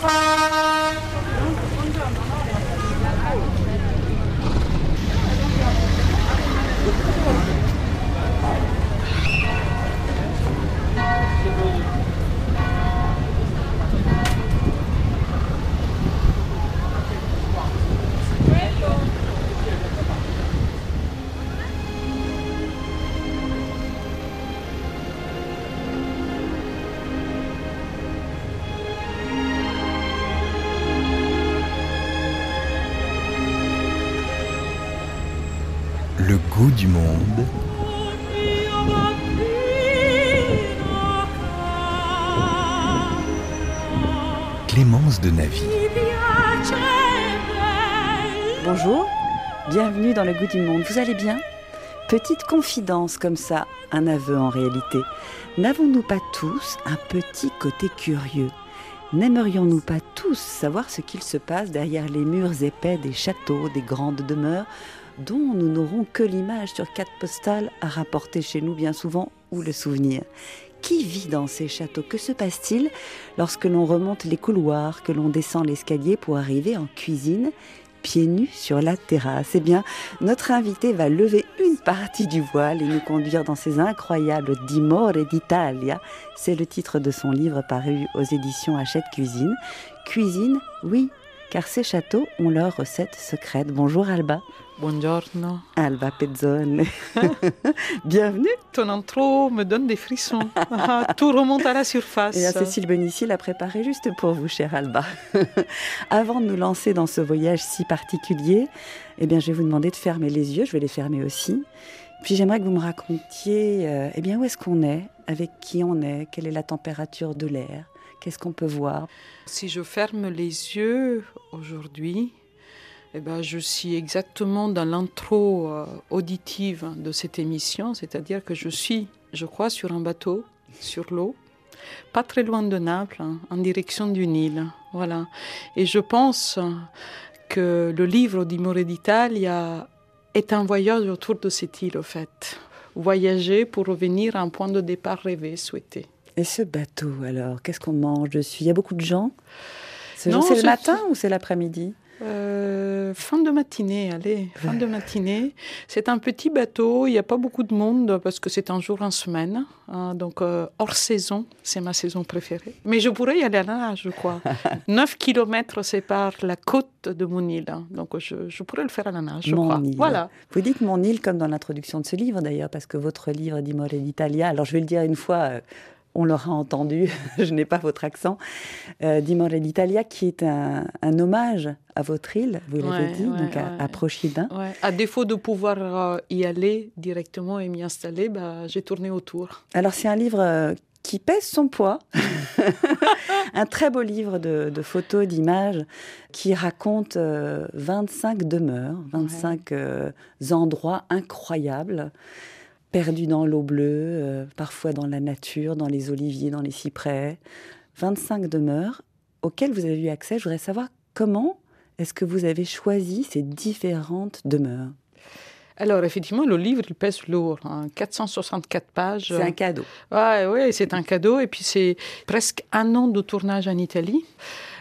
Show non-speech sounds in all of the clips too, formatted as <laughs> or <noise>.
Thank you. Clémence de Navy. Bonjour, bienvenue dans le goût du monde. Vous allez bien? Petite confidence comme ça, un aveu en réalité. N'avons-nous pas tous un petit côté curieux? N'aimerions-nous pas tous savoir ce qu'il se passe derrière les murs épais des châteaux, des grandes demeures, dont nous n'aurons que l'image sur quatre postales à rapporter chez nous bien souvent ou le souvenir qui vit dans ces châteaux? Que se passe-t-il lorsque l'on remonte les couloirs, que l'on descend l'escalier pour arriver en cuisine pieds nus sur la terrasse? Eh bien, notre invité va lever une partie du voile et nous conduire dans ces incroyables Dimore d'Italia. C'est le titre de son livre paru aux éditions Hachette Cuisine. Cuisine, oui, car ces châteaux ont leurs recettes secrètes. Bonjour Alba. Buongiorno. Alba Pezzone. <laughs> Bienvenue. Ton intro me donne des frissons. Ah, Tout remonte à la surface. Et Cécile Benici l'a préparé juste pour vous, cher Alba. <laughs> Avant de nous lancer dans ce voyage si particulier, eh bien, je vais vous demander de fermer les yeux. Je vais les fermer aussi. Puis j'aimerais que vous me racontiez, euh, eh bien, où est-ce qu'on est, avec qui on est, quelle est la température de l'air, qu'est-ce qu'on peut voir? Si je ferme les yeux aujourd'hui, eh ben, je suis exactement dans l'intro euh, auditive de cette émission, c'est-à-dire que je suis, je crois, sur un bateau, sur l'eau, pas très loin de Naples, hein, en direction du Nil. Voilà. Et je pense que le livre d'Imore d'Italia est un voyage autour de cette île, au fait. Voyager pour revenir à un point de départ rêvé, souhaité. Et ce bateau, alors, qu'est-ce qu'on mange dessus? Il y a beaucoup de gens? C'est le matin ou c'est l'après-midi? Euh, fin de matinée, allez, fin de matinée. C'est un petit bateau, il n'y a pas beaucoup de monde parce que c'est un jour en semaine. hein, donc euh, hors saison, c'est ma saison préférée. Mais je pourrais y aller à la nage, je crois. <laughs> 9 kilomètres séparent la côte de mon île. hein, donc je, je pourrais le faire à la nage, je Mon crois. île. Voilà. Vous dites mon île comme dans l'introduction de ce livre d'ailleurs, parce que votre livre d'Imore d'Italia, alors je vais le dire une fois, euh, on l'aura entendu, <laughs> je n'ai pas votre accent, euh, d'Imore d'Italia qui est un, un hommage à votre île, vous l'avez Ouais, dit, ouais, donc à, à. À défaut de pouvoir euh, y aller directement et m'y installer, bah, j'ai tourné autour. Alors c'est un livre euh, qui pèse son poids, <laughs> un très beau livre de, de photos, d'images, qui raconte euh, 25 demeures, 25 euh, endroits incroyables, perdus dans l'eau bleue, euh, parfois dans la nature, dans les oliviers, dans les cyprès. 25 demeures auxquelles vous avez eu accès. Je voudrais savoir comment est-ce que vous avez choisi ces différentes demeures. Alors, effectivement, le livre, il pèse lourd, hein, 464 pages. C'est un cadeau. Ouais, c'est un cadeau. Et puis, c'est presque un an de tournage en Italie,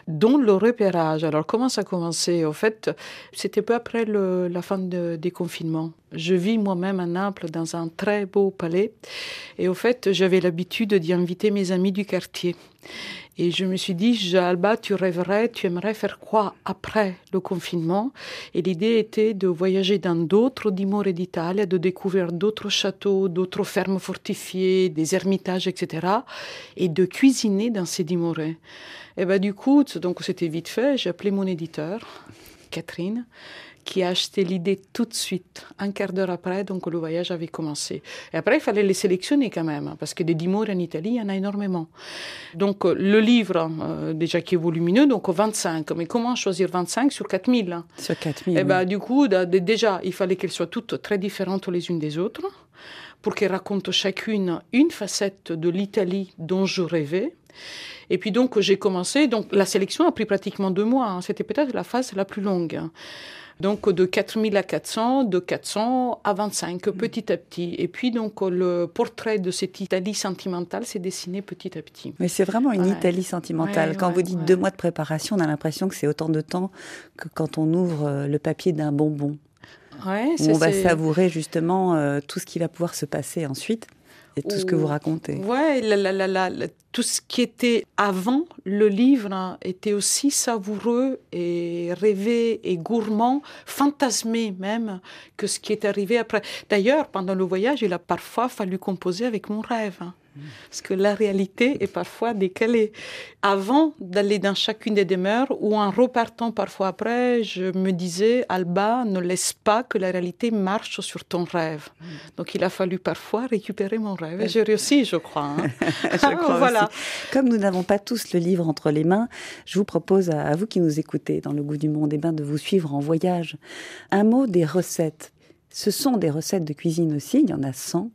dont le repérage. Alors, comment ça a commencé? Au fait, c'était peu après le- la fin de- des confinements. Je vis moi-même à Naples dans un très beau palais. Et au fait, j'avais l'habitude d'y inviter mes amis du quartier. Et je me suis dit, Alba, tu rêverais, tu aimerais faire quoi après le confinement? Et l'idée était de voyager dans d'autres dimore d'Italie, de découvrir d'autres châteaux, d'autres fermes fortifiées, des ermitages, etc. Et de cuisiner dans ces dimore. Et ben du coup, donc c'était vite fait. J'ai appelé mon éditeur, Catherine, qui a acheté l'idée tout de suite, un quart d'heure après, donc le voyage avait commencé. Et après, il fallait les sélectionner quand même, parce que des dimore en Italie, il y en a énormément. Donc euh, le livre, euh, déjà qui est volumineux, donc 25. Mais comment choisir 25 sur 4000 hein? Sur 4000. eh oui. ben, du coup, déjà, il fallait qu'elles soient toutes très différentes les unes des autres, pour qu'elles racontent chacune une facette de l'Italie dont je rêvais. Et puis donc, j'ai commencé. Donc, la sélection a pris pratiquement deux mois. hein. C'était peut-être la phase la plus longue. Donc de 4000 à 400, de 400 à 25, petit à petit. Et puis donc le portrait de cette Italie sentimentale s'est dessiné petit à petit. Mais c'est vraiment une Italie sentimentale. quand vous dites deux mois de préparation, on a l'impression que c'est autant de temps que quand on ouvre euh, le papier d'un bonbon. On va savourer justement euh, tout ce qui va pouvoir se passer ensuite et tout ce que vous racontez. Ouais, tout ce qui était avant le livre hein, était aussi savoureux et rêvé et gourmand, fantasmé même, que ce qui est arrivé après. D'ailleurs, pendant le voyage, il a parfois fallu composer avec mon rêve. Hein. Parce que la réalité est parfois décalée. Avant d'aller dans chacune des demeures, ou en repartant parfois après, je me disais, Alba, ne laisse pas que la réalité marche sur ton rêve. Donc il a fallu parfois récupérer mon rêve. Et j'ai réussi, je crois. Hein. <laughs> je crois voilà. Comme nous n'avons pas tous le livre entre les mains, je vous propose à, vous qui nous écoutez dans le goût du monde, eh ben, de vous suivre en voyage. Un mot des recettes. Ce sont des recettes de cuisine aussi, il y en a 100.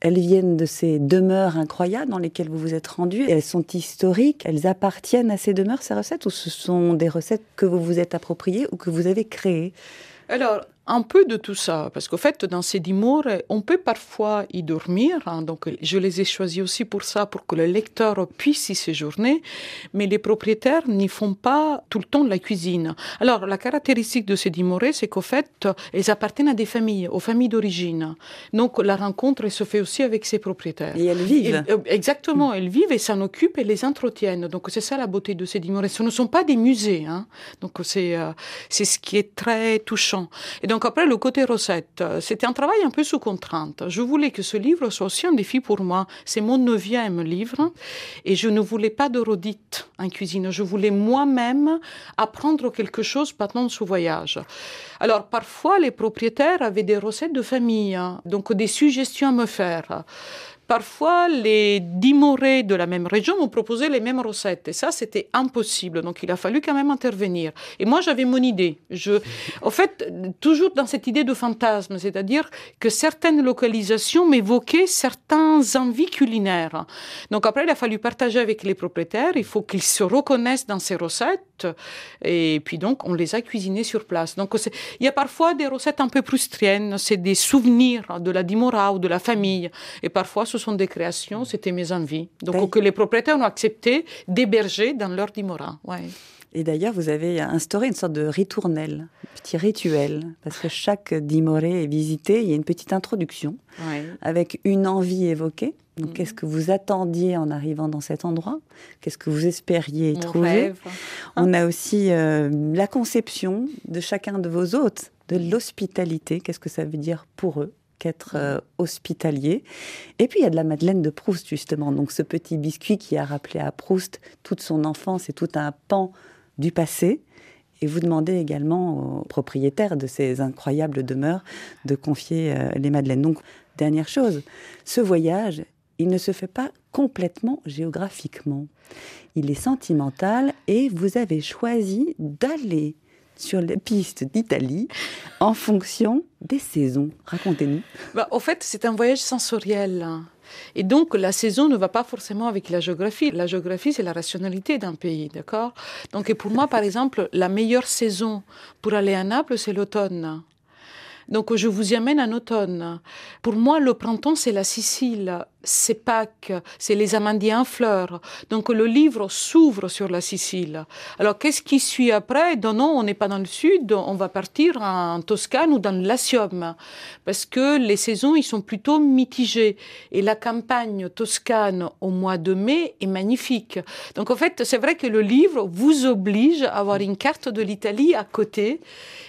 Elles viennent de ces demeures incroyables dans lesquelles vous vous êtes rendu. Elles sont historiques, elles appartiennent à ces demeures, ces recettes, ou ce sont des recettes que vous vous êtes appropriées ou que vous avez créées? Alors, un peu de tout ça, parce qu'au fait, dans ces dimores, on peut parfois y dormir, hein, donc je les ai choisis aussi pour ça, pour que le lecteur puisse y séjourner, mais les propriétaires n'y font pas tout le temps de la cuisine. Alors, la caractéristique de ces dimores, c'est qu'au fait, elles appartiennent à des familles, aux familles d'origine. Donc, la rencontre se fait aussi avec ces propriétaires. Et elles vivent. Euh, exactement, elles vivent et s'en occupent et les entretiennent. Donc, c'est ça la beauté de ces dimores. Ce ne sont pas des musées, hein. donc c'est euh, c'est ce qui est très touchant. Et donc, donc après, le côté recette, c'était un travail un peu sous contrainte. Je voulais que ce livre soit aussi un défi pour moi. C'est mon neuvième livre et je ne voulais pas de redite en cuisine. Je voulais moi-même apprendre quelque chose pendant ce voyage. Alors parfois, les propriétaires avaient des recettes de famille, hein, donc des suggestions à me faire. Parfois, les dimorés de la même région m'ont proposé les mêmes recettes. Et ça, c'était impossible. Donc, il a fallu quand même intervenir. Et moi, j'avais mon idée. Je, en fait, toujours dans cette idée de fantasme, c'est-à-dire que certaines localisations m'évoquaient certains envies culinaires. Donc, après, il a fallu partager avec les propriétaires. Il faut qu'ils se reconnaissent dans ces recettes. Et puis, donc, on les a cuisinées sur place. Donc, il y a parfois des recettes un peu prustriennes. C'est des souvenirs de la dimora ou de la famille. Et parfois, ce sont des créations, c'était mes envies. Donc, que les propriétaires ont accepté d'héberger dans leur dimora. Ouais. Et d'ailleurs, vous avez instauré une sorte de ritournelle, un petit rituel, parce que chaque dimoré est visité, il y a une petite introduction avec une envie évoquée. Donc, qu'est-ce mhm. que vous attendiez en arrivant dans cet endroit? Qu'est-ce que vous espériez y trouver? On a aussi euh, la conception de chacun de vos hôtes, de l'hospitalité. Qu'est-ce que ça veut dire pour eux qu'être euh, hospitalier? Et puis il y a de la Madeleine de Proust justement, donc ce petit biscuit qui a rappelé à Proust toute son enfance et tout un pan du passé. Et vous demandez également aux propriétaires de ces incroyables demeures de confier euh, les Madeleines. Donc dernière chose, ce voyage, il ne se fait pas complètement géographiquement. Il est sentimental et vous avez choisi d'aller sur les pistes d'Italie en fonction des saisons. Racontez-nous. Bah, au fait, c'est un voyage sensoriel. Et donc, la saison ne va pas forcément avec la géographie. La géographie, c'est la rationalité d'un pays, d'accord? Donc, pour moi, par exemple, la meilleure saison pour aller à Naples, c'est l'automne. Donc je vous y amène en automne. Pour moi, le printemps, c'est la Sicile, c'est Pâques, c'est les amandiers en fleurs. Donc le livre s'ouvre sur la Sicile. Alors qu'est-ce qui suit après? Non, non, on n'est pas dans le sud, on va partir en Toscane ou dans le Latium, parce que les saisons, ils sont plutôt mitigées. Et la campagne toscane au mois de mai est magnifique. Donc en fait, c'est vrai que le livre vous oblige à avoir une carte de l'Italie à côté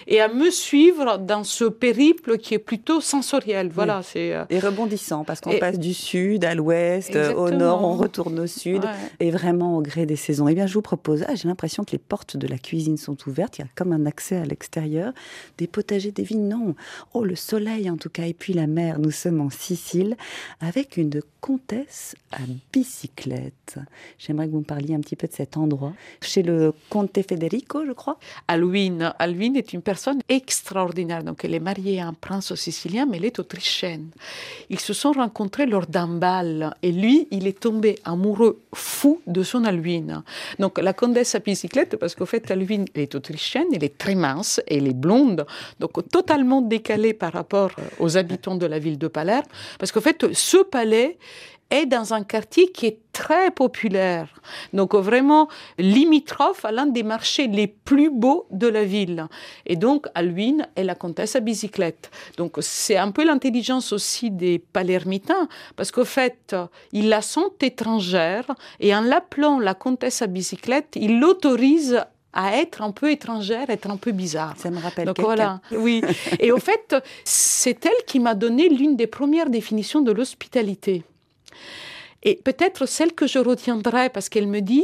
et à me suivre dans ce périple qui est plutôt sensoriel. Voilà, c'est euh, et rebondissant parce qu'on passe du sud à l'ouest, au nord, on retourne au sud, et vraiment au gré des saisons. Eh bien, je vous propose. Ah, j'ai l'impression que les portes de la cuisine sont ouvertes. Il y a comme un accès à l'extérieur. Des potagers, des vignes, non. Oh, le soleil en tout cas, et puis la mer. Nous sommes en Sicile avec une comtesse à bicyclette. J'aimerais que vous me parliez un petit peu de cet endroit. Chez le comte Federico, je crois. Alwin. Alwin est une personne extraordinaire. Donc, elle est mariée à un prince sicilien, mais elle est autrichienne. Ils se sont rencontrés lors d'un Et lui, il est tombé amoureux fou de son Alvin. Donc la comtesse à bicyclette, parce qu'au fait, Alvin est autrichienne, elle est très mince, elle est blonde, donc totalement décalée par rapport aux habitants de la ville de Palerme. Parce qu'au fait, ce palais est dans un quartier qui est très populaire, donc vraiment limitrophe à l'un des marchés les plus beaux de la ville. Et donc Alwyn est la comtesse à bicyclette. Donc c'est un peu l'intelligence aussi des palermitains, parce qu'au fait, ils la sont étrangère, et en l'appelant la comtesse à bicyclette, ils l'autorisent à être un peu étrangère, être un peu bizarre. Ça me rappelle Donc voilà, oui. Et au fait, c'est elle qui m'a donné l'une des premières définitions de l'hospitalité. Et peut-être celle que je retiendrai parce qu'elle me dit,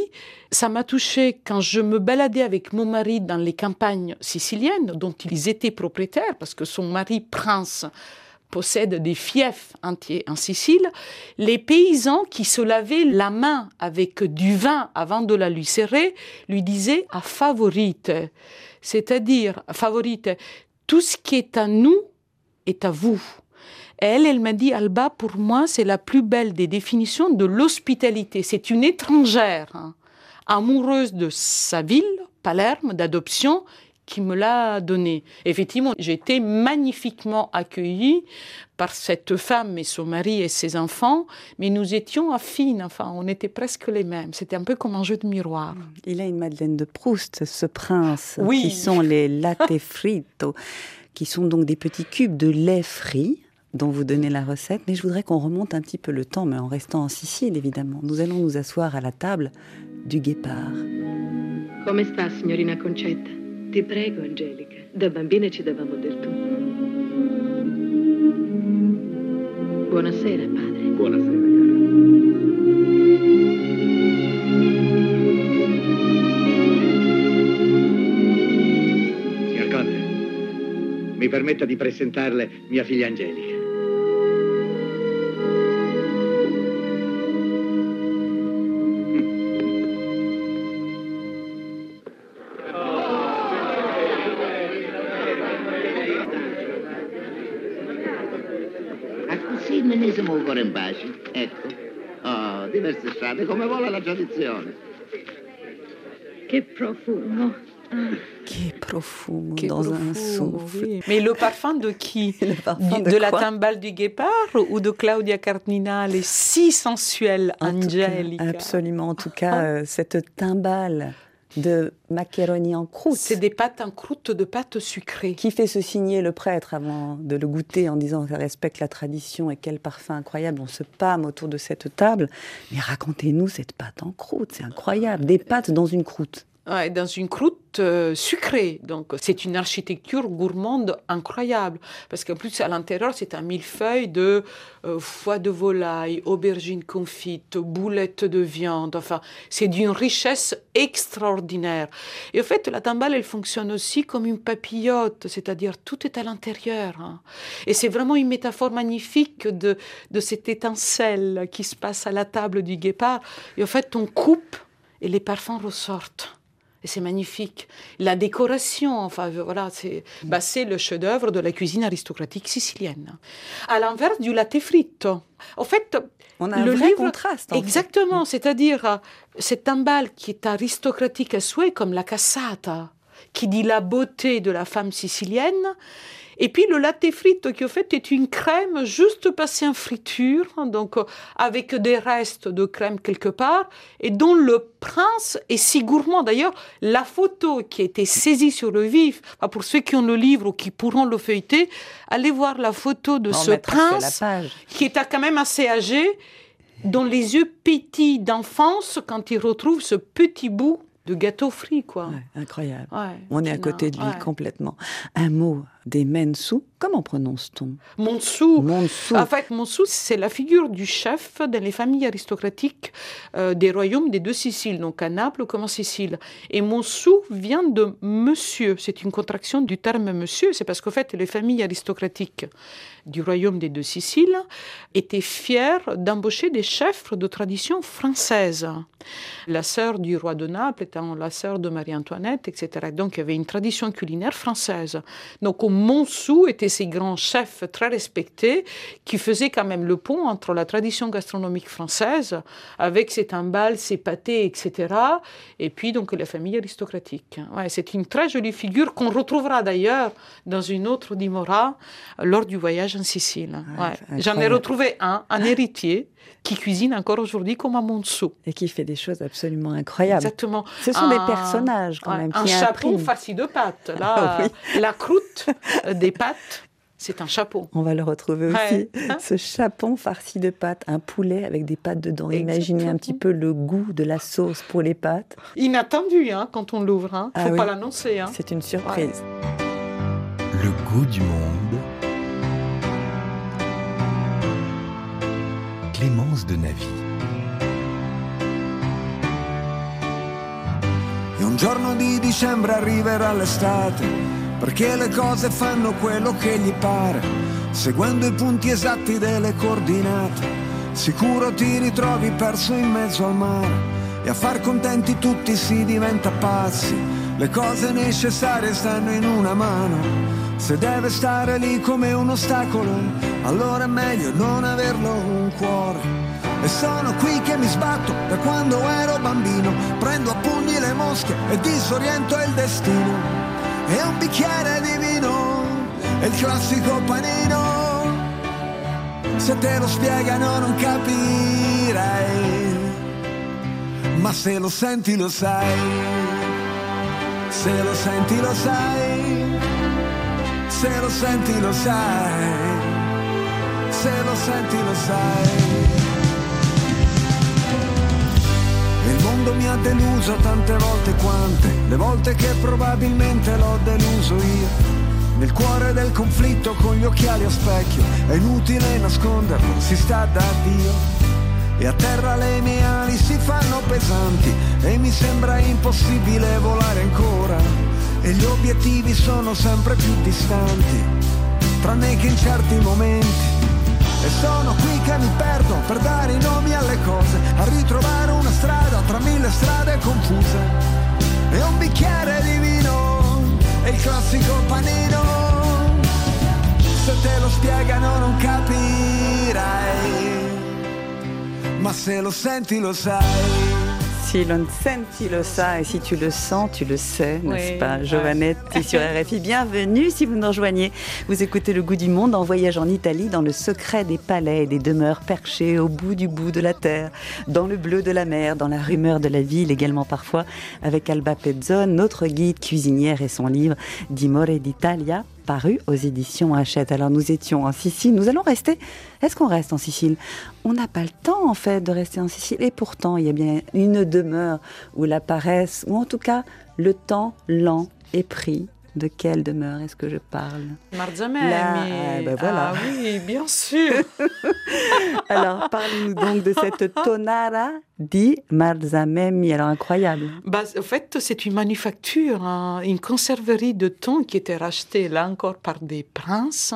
ça m'a touché quand je me baladais avec mon mari dans les campagnes siciliennes dont ils étaient propriétaires parce que son mari prince possède des fiefs entiers en Sicile, les paysans qui se lavaient la main avec du vin avant de la lui serrer lui disaient à favorite, c'est-à-dire favorite, tout ce qui est à nous est à vous elle, elle m'a dit, Alba, pour moi, c'est la plus belle des définitions de l'hospitalité. C'est une étrangère, hein, amoureuse de sa ville, Palerme, d'adoption, qui me l'a donnée. Effectivement, j'ai été magnifiquement accueillie par cette femme et son mari et ses enfants, mais nous étions affines, enfin, on était presque les mêmes. C'était un peu comme un jeu de miroir. Il a une Madeleine de Proust, ce prince, qui sont les latte fritos, qui sont donc des petits cubes de lait frit dont vous donnez la recette, mais je voudrais qu'on remonte un petit peu le temps, mais en restant en Sicile, évidemment. Nous allons nous asseoir à la table du guépard. Come sta, signorina Concetta? Ti prego, Angelica. Da bambine ci davamo del tu. Buonasera, padre. Buonasera, cara. Signor Conte, mi permetta di presentarle mia figlia Angelica. Siamo ancora in pace. Ecco. Oh, diverse strade, come vuole la tradizione? Che profumo. Qui est profond dans un profond, souffle. oui. Mais le parfum de qui? <laughs> Le parfum Du- de de, la timbale du guépard ou de Claudia Cardinale? Si sensuelle, Angelica. absolument. En tout cas, euh, cette timbale de macaroni en croûte C'est des pâtes en croûte de pâte sucrée. qui fait se signer le prêtre avant de le goûter en disant qu'elle respecte la tradition et quel parfum incroyable. On se pâme autour de cette table. Mais racontez-nous cette pâte en croûte, c'est incroyable. Des pâtes dans une croûte. Dans une croûte euh, sucrée. Donc, c'est une architecture gourmande incroyable. Parce qu'en plus, à l'intérieur, c'est un millefeuille de euh, foie de volaille, aubergines confites, boulettes de viande. Enfin, c'est d'une richesse extraordinaire. Et en fait, la timbale, elle fonctionne aussi comme une papillote, c'est-à-dire tout est à l'intérieur. hein. Et c'est vraiment une métaphore magnifique de, de cette étincelle qui se passe à la table du guépard. Et en fait, on coupe et les parfums ressortent. Et c'est magnifique. La décoration, enfin voilà, c'est bah, c'est le chef-d'œuvre de la cuisine aristocratique sicilienne. À l'inverse du latte fritto. En fait, On a un le vrai livre- contraste. en. Exactement, c'est-à-dire euh, cette timbale qui est aristocratique à souhait, comme la cassata, qui dit la beauté de la femme sicilienne, et puis le latte fritto qui au fait est une crème juste passée en friture, hein, donc euh, avec des restes de crème quelque part, et dont le prince est si gourmand. D'ailleurs, la photo qui a été saisie sur le vif, pour ceux qui ont le livre ou qui pourront le feuilleter, allez voir la photo de On ce prince qui est quand même assez âgé, dont les yeux pétillent d'enfance quand il retrouve ce petit bout de gâteau frit, quoi. Ouais, incroyable. Ouais, On est à côté de lui complètement. Un mot des mensou. Comment prononce-t-on? Monsou. Monsou. En fait, Monsou, c'est la figure du chef dans les familles aristocratiques euh, des royaumes des deux Siciles, donc à Naples comme en Sicile. Et Monsou vient de monsieur. C'est une contraction du terme monsieur. C'est parce qu'en fait, les familles aristocratiques du royaume des deux Siciles étaient fières d'embaucher des chefs de tradition française. La sœur du roi de Naples étant la sœur de Marie-Antoinette, etc. Donc, il y avait une tradition culinaire française. Donc, au Montsou était ces grands chefs très respectés qui faisaient quand même le pont entre la tradition gastronomique française avec ses timbales, ses pâtés, etc. Et puis donc la famille aristocratique. Ouais, c'est une très jolie figure qu'on retrouvera d'ailleurs dans une autre d'Imora lors du voyage en Sicile. Ouais. J'en ai retrouvé un, un héritier qui cuisine encore aujourd'hui comme à Montsou. Et qui fait des choses absolument incroyables. Exactement. Ce sont des personnages quand même. Un qui chapeau impriment. farci de pâtes. <laughs> Là, Ah oui. la croûte des pâtes, c'est un chapeau. On va le retrouver Ouais. aussi. <laughs> Ce chapon farci de pâtes, un poulet avec des pâtes dedans. Imaginez un petit peu le goût de la sauce pour les pâtes. Inattendu hein, quand on l'ouvre. Il hein. Ah faut oui. pas l'annoncer. Hein. C'est une surprise. Le goût du monde. Clémence de Navy. E un giorno di dicembre arriverà l'estate, perché le cose fanno quello che gli pare, seguendo i punti esatti delle coordinate. Sicuro ti ritrovi perso in mezzo al mare e a far contenti tutti si diventa pazzi. Le cose necessarie stanno in una mano. Se deve stare lì come un ostacolo, allora è meglio non averlo un cuore. E sono qui che mi sbatto da quando ero bambino, prendo a pugni le mosche e disoriento il destino. E un bicchiere di vino, è il classico panino. Se te lo spiegano non capirai, ma se lo senti lo sai, se lo senti lo sai, se lo senti lo sai, se lo senti lo sai. Il mondo mi ha deluso tante volte quante, le volte che probabilmente l'ho deluso io. Nel cuore del conflitto con gli occhiali a specchio, è inutile nasconderlo, si sta da Dio. E a terra le mie ali si fanno pesanti e mi sembra impossibile volare ancora. E gli obiettivi sono sempre più distanti, tranne che in certi momenti. E sono qui che mi perdo per dare i nomi alle cose, a ritrovare una strada tra mille strade confuse. E un bicchiere di vino, e il classico panino. Se te lo spiegano non capirai, ma se lo senti lo sai. Si l'on et si tu le sens, tu le sais, n'est-ce Oui, pas ouais. Giovanetti sur <laughs> RFI, bienvenue si vous nous rejoignez. Vous écoutez Le Goût du Monde en voyage en Italie dans le secret des palais et des demeures perchées au bout du bout de la terre, dans le bleu de la mer, dans la rumeur de la ville également parfois, avec Alba Pezzone, notre guide cuisinière et son livre Dimore d'Italia paru aux éditions Hachette. Alors nous étions en Sicile, nous allons rester. Est-ce qu'on reste en Sicile? On n'a pas le temps en fait de rester en Sicile et pourtant il y a bien une demeure où la paresse, ou en tout cas le temps lent est pris. De quelle demeure est-ce que je parle? Marzamemi. Là, ah, ben voilà. Ah oui, bien sûr. <laughs> Alors parlez-nous donc de cette tonara di Marzamemi. Alors incroyable. Bah, en fait, c'est une manufacture, hein, une conserverie de thon qui était rachetée là encore par des princes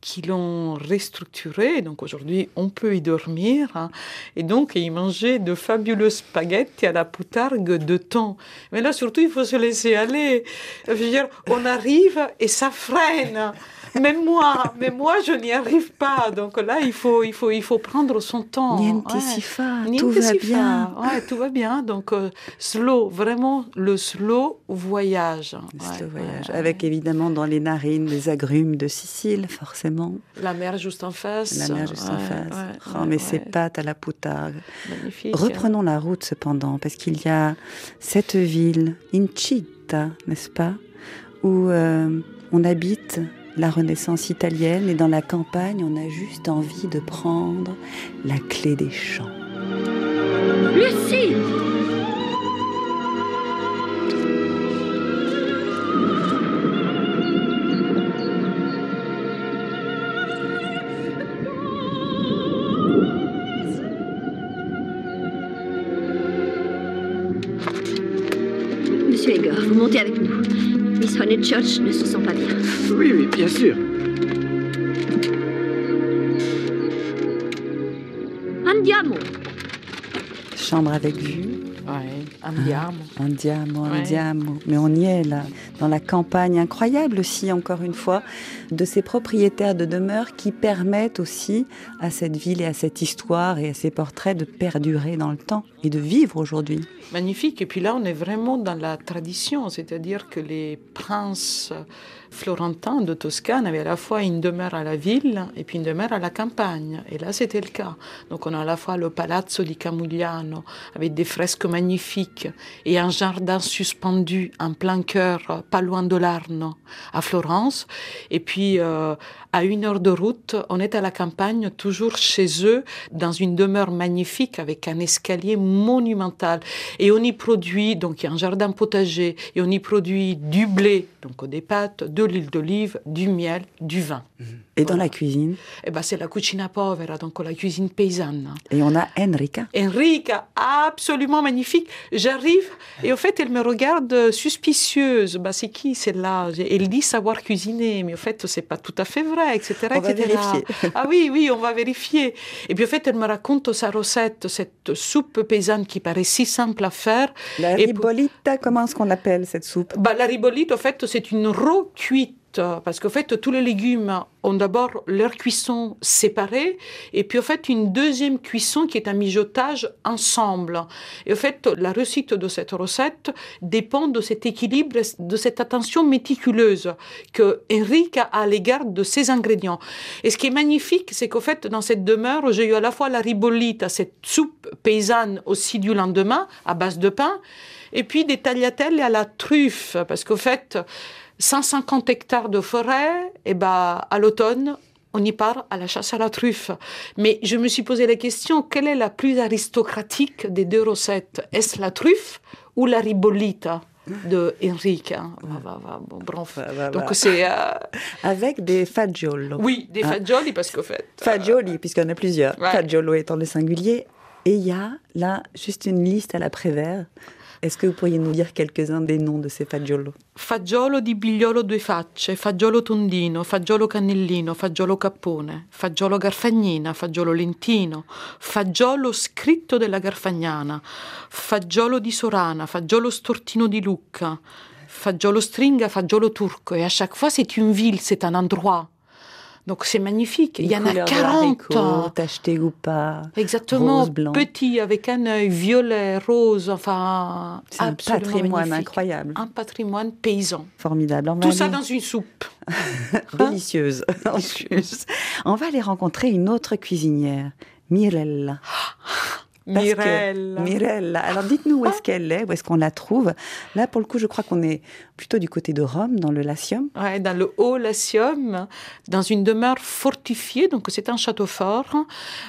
qui l'ont restructurée. Donc aujourd'hui, on peut y dormir. hein. Et donc, y manger de fabuleux spaghettis à la poutargue de thon. Mais là, surtout, il faut se laisser aller. Je veux dire, on arrive et ça freine. <laughs> Même moi, mais moi, je n'y arrive pas. Donc là, il faut, il faut, il faut prendre son temps. Niente Ouais. si fa, Niente tout va bien. Ouais, tout va bien. Donc, euh, slow, vraiment le slow voyage. Le Ouais, slow voyage. Avec évidemment dans les narines les agrumes de Sicile, forcément. La mer juste en face. La mer juste en face. oh, mais ces pâtes à la poutargue. Magnifique. Reprenons la route cependant, parce qu'il y a cette ville, Incita, n'est-ce pas, où euh, on habite la Renaissance italienne et dans la campagne, on a juste envie de prendre la clé des champs. Lucie Miss Honeychurch ne se sent pas bien. Oui, oui, bien sûr. Andiamo Chambre avec vue. Andiamo. Andiamo, Ouais. andiamo. Mais on y est là, dans la campagne incroyable aussi, encore une fois, de ces propriétaires de demeures qui permettent aussi à cette ville et à cette histoire et à ces portraits de perdurer dans le temps et de vivre aujourd'hui. Magnifique. Et puis là, on est vraiment dans la tradition, c'est-à-dire que les princes florentins de Toscane avaient à la fois une demeure à la ville et puis une demeure à la campagne. Et là, c'était le cas. Donc, on a à la fois le Palazzo di Camugliano avec des fresques magnifiques et un jardin suspendu en plein cœur, pas loin de l'Arno, à Florence. Et puis, euh, à une heure de route, on est à la campagne, toujours chez eux, dans une demeure magnifique avec un escalier monumental. Et on y produit, donc il y a un jardin potager, et on y produit du blé, donc des pâtes, de l'huile d'olive, du miel, du vin. Et dans Voilà. la cuisine, Et ben c'est la cucina povera, donc la cuisine paysanne. et on a Enrica. Enrica, absolument magnifique. J'arrive et au fait, elle me regarde suspicieuse. Bah, c'est qui celle-là? Elle dit savoir cuisiner, mais au fait, c'est pas tout à fait vrai, etc. On va etc. vérifier. <laughs> Ah oui, oui, on va vérifier. Et puis au fait, elle me raconte sa recette, cette soupe paysanne qui paraît si simple à faire. La Et ribolita, comment est-ce qu'on l'appelle cette soupe? Bah, la ribolite, au fait, c'est une raw cuite. Parce qu'en fait, tous les légumes ont d'abord leur cuisson séparée, et puis en fait, une deuxième cuisson qui est un mijotage ensemble. Et en fait, la réussite de cette recette dépend de cet équilibre, de cette attention méticuleuse que Enrique a à l'égard de ses ingrédients. Et ce qui est magnifique, c'est qu'en fait, dans cette demeure, j'ai eu à la fois la ribolite, cette soupe paysanne aussi du lendemain, à base de pain, et puis des tagliatelles à la truffe, parce qu'au fait, 150 hectares de forêt, et ben à l'automne, on y part à la chasse à la truffe. Mais je me suis posé la question, quelle est la plus aristocratique des deux recettes? Est-ce la truffe ou la ribollita de Enrique hein? Va, va, va, bon, bref. Donc c'est... euh, <laughs> Avec des fagiolo. oui, des Ah. fagioli, parce qu'au fait... euh, Fagioli, puisqu'il y en a plusieurs. Ouais. Fagiolo étant le singulier. Et il y a là juste une liste à l'après-vert. Est-ce que vous pourriez nous dire quelques-uns des noms de ces fagiolo Fagiolo di bigliolo due facce, fagiolo tondino, fagiolo cannellino, fagiolo cappone, fagiolo garfagnina, fagiolo lentino, fagiolo scritto della garfagnana, fagiolo di Sorana, fagiolo stortino di Lucca, fagiolo stringa, fagiolo turco. Et à chaque fois, c'est une ville, c'est un endroit. Donc c'est magnifique. Il y en a Couleur de 40. haricot, tacheté ou pas. Exactement, Rose, blanc. petit avec un œil violet, rose, enfin C'est un patrimoine magnifique. incroyable. Un patrimoine paysan. Formidable. Tout ça dans une soupe. <laughs> délicieuse. <laughs> en plus. On va aller rencontrer une autre cuisinière, Mirella. <gasps> Que- Mirella. Mirella. Alors dites-nous où est-ce qu'elle est, où est-ce qu'on la trouve. Là, pour le coup, je crois qu'on est plutôt du côté de Rome, dans le Latium. Ouais, dans le Haut Latium, dans une demeure fortifiée, donc c'est un château fort.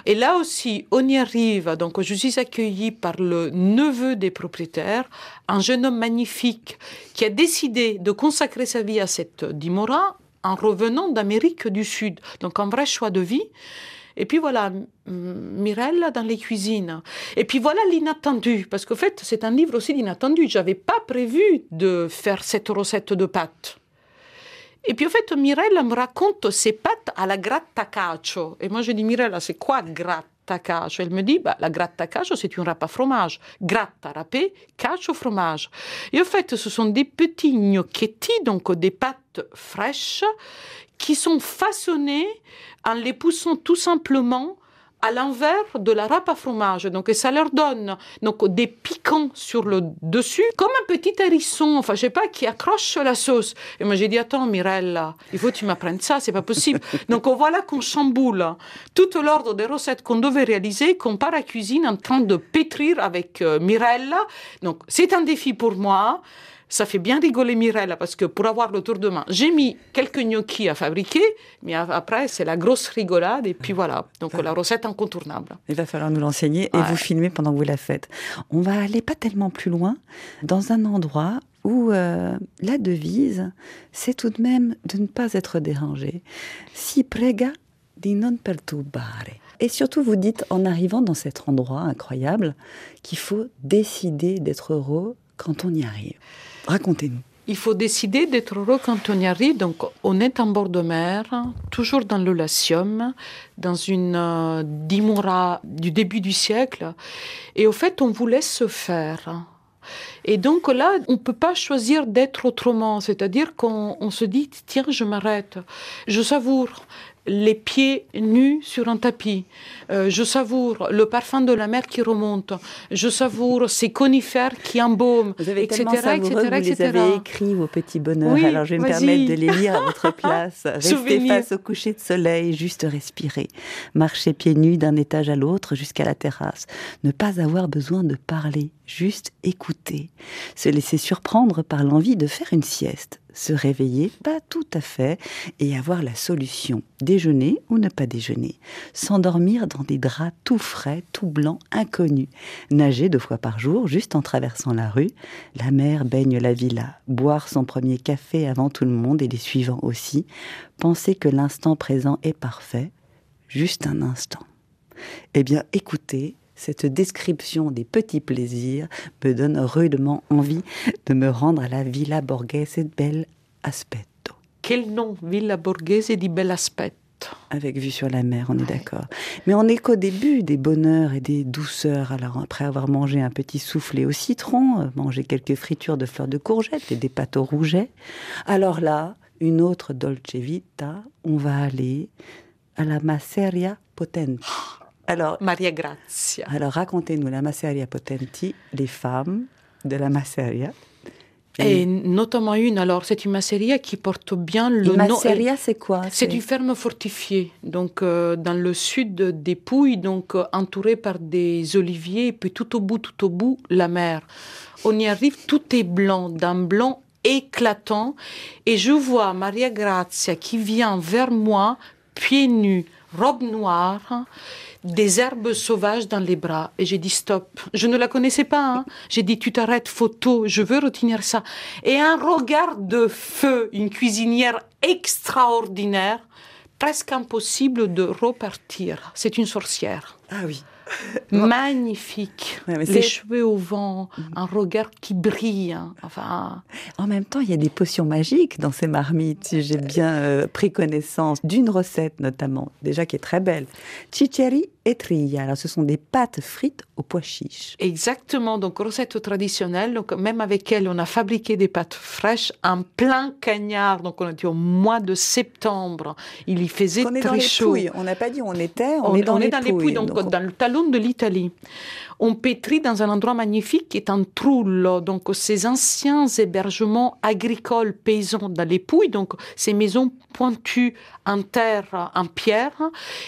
Et là aussi, on y arrive. Donc je suis accueillie par le neveu des propriétaires, un jeune homme magnifique qui a décidé de consacrer sa vie à cette dimora en revenant d'Amérique du Sud. Donc un vrai choix de vie. Et puis voilà, Mirella dans les cuisines. Et puis voilà l'inattendu, parce qu'en fait, c'est un livre aussi d'inattendu. J'avais pas prévu de faire cette recette de pâtes. Et puis en fait, Mirella me raconte ses pâtes à la grattacacio. Et moi, je dis, Mirella, c'est quoi grattacacio Elle me dit, bah, la grattacacio, c'est une râpe à fromage. Gratta, râpé, cacio, fromage. Et en fait, ce sont des petits gnocchetti, donc des pâtes fraîches, qui sont façonnés en les poussant tout simplement à l'envers de la râpe à fromage. Donc, et ça leur donne donc, des piquants sur le dessus, comme un petit hérisson, enfin, je sais pas, qui accroche la sauce. Et moi, j'ai dit, attends, Mirella, il faut que tu m'apprennes ça, c'est pas possible. <laughs> donc, on voilà qu'on chamboule tout l'ordre des recettes qu'on devait réaliser, qu'on part à cuisine en train de pétrir avec euh, Mirella. Donc, c'est un défi pour moi. Ça fait bien rigoler Mirella parce que pour avoir le tour de main, j'ai mis quelques gnocchis à fabriquer, mais après, c'est la grosse rigolade et puis voilà. Donc, la recette incontournable. Il va falloir nous l'enseigner et Ouais. vous filmer pendant que vous la faites. On va aller pas tellement plus loin, dans un endroit où euh, la devise, c'est tout de même de ne pas être dérangé. Si prega di non perturbare. Et surtout, vous dites, en arrivant dans cet endroit incroyable, qu'il faut décider d'être heureux quand on y arrive. Racontez-nous. Il faut décider d'être heureux quand on y arrive. Donc, on est en bord de mer, toujours dans le Latium, dans une euh, dimora du début du siècle. Et au fait, on vous laisse se faire. Et donc là, on ne peut pas choisir d'être autrement. C'est-à-dire qu'on on se dit, tiens, je m'arrête, je savoure les pieds nus sur un tapis. Euh, je savoure le parfum de la mer qui remonte. Je savoure ces conifères qui embaument, Vous avez etc., tellement etc., vous etc. les avez écrits, vos petits bonheurs. Oui, Alors je vais me permettre de les lire à votre <laughs> place. Restez Souvenir. face au coucher de soleil, juste respirer. Marcher pieds nus d'un étage à l'autre jusqu'à la terrasse. Ne pas avoir besoin de parler, juste écouter. Se laisser surprendre par l'envie de faire une sieste. Se réveiller, pas tout à fait, et avoir la solution. Déjeuner ou ne pas déjeuner. S'endormir dans des draps tout frais, tout blancs, inconnus. Nager deux fois par jour, juste en traversant la rue. La mer baigne la villa. Boire son premier café avant tout le monde et les suivants aussi. Penser que l'instant présent est parfait. Juste un instant. Eh bien, écoutez, cette description des petits plaisirs me donne rudement envie de me rendre à la Villa Borghese Bel Aspetto. Quel nom, Villa Borghese di Bell'Aspetto. Avec vue sur la mer, on est d'accord. Mais on n'est qu'au début des bonheurs et des douceurs. Alors après avoir mangé un petit soufflé au citron, euh, mangé quelques fritures de fleurs de courgettes et des pâtes au rouget, alors là, une autre dolce vita, on va aller à la Masseria Potenti. Alors, Maria Grazia. alors racontez-nous la Masseria Potenti, les femmes de la Masseria. Et notamment une, alors c'est une masseria qui porte bien le nom. Masseria, c'est quoi? C'est une ferme fortifiée, donc euh, dans le sud des Pouilles, donc euh, entourée par des oliviers, et puis tout au bout, tout au bout, la mer. On y arrive, tout est blanc, d'un blanc éclatant, et je vois Maria Grazia qui vient vers moi, pieds nus, robe noire, des herbes sauvages dans les bras. Et j'ai dit stop. Je ne la connaissais pas. hein. J'ai dit tu t'arrêtes, photo, je veux retenir ça. Et un regard de feu, une cuisinière extraordinaire, presque impossible de repartir. C'est une sorcière. Ah oui. Magnifique. Ouais, les cheveux au vent, un regard qui brille. hein. Enfin, En même temps, il y a des potions magiques dans ces marmites. J'ai bien euh, pris connaissance d'une recette notamment, déjà qui est très belle. Chicheri et trilla. Alors, ce sont des pâtes frites au pois chiche. Exactement, donc recette traditionnelle. Donc même avec elle, on a fabriqué des pâtes fraîches en plein cagnard. Donc on était au mois de septembre. Il y faisait On est très dans les chaud. Pouilles. On n'a pas dit où on était. On, On, est dans, on les, est dans les Pouilles, donc, Donc, dans le talon de l'Italie. On pétrit dans un endroit magnifique qui est un Trullo, donc ces anciens hébergements agricoles paysans dans les Pouilles, donc ces maisons pointues en terre, en pierre.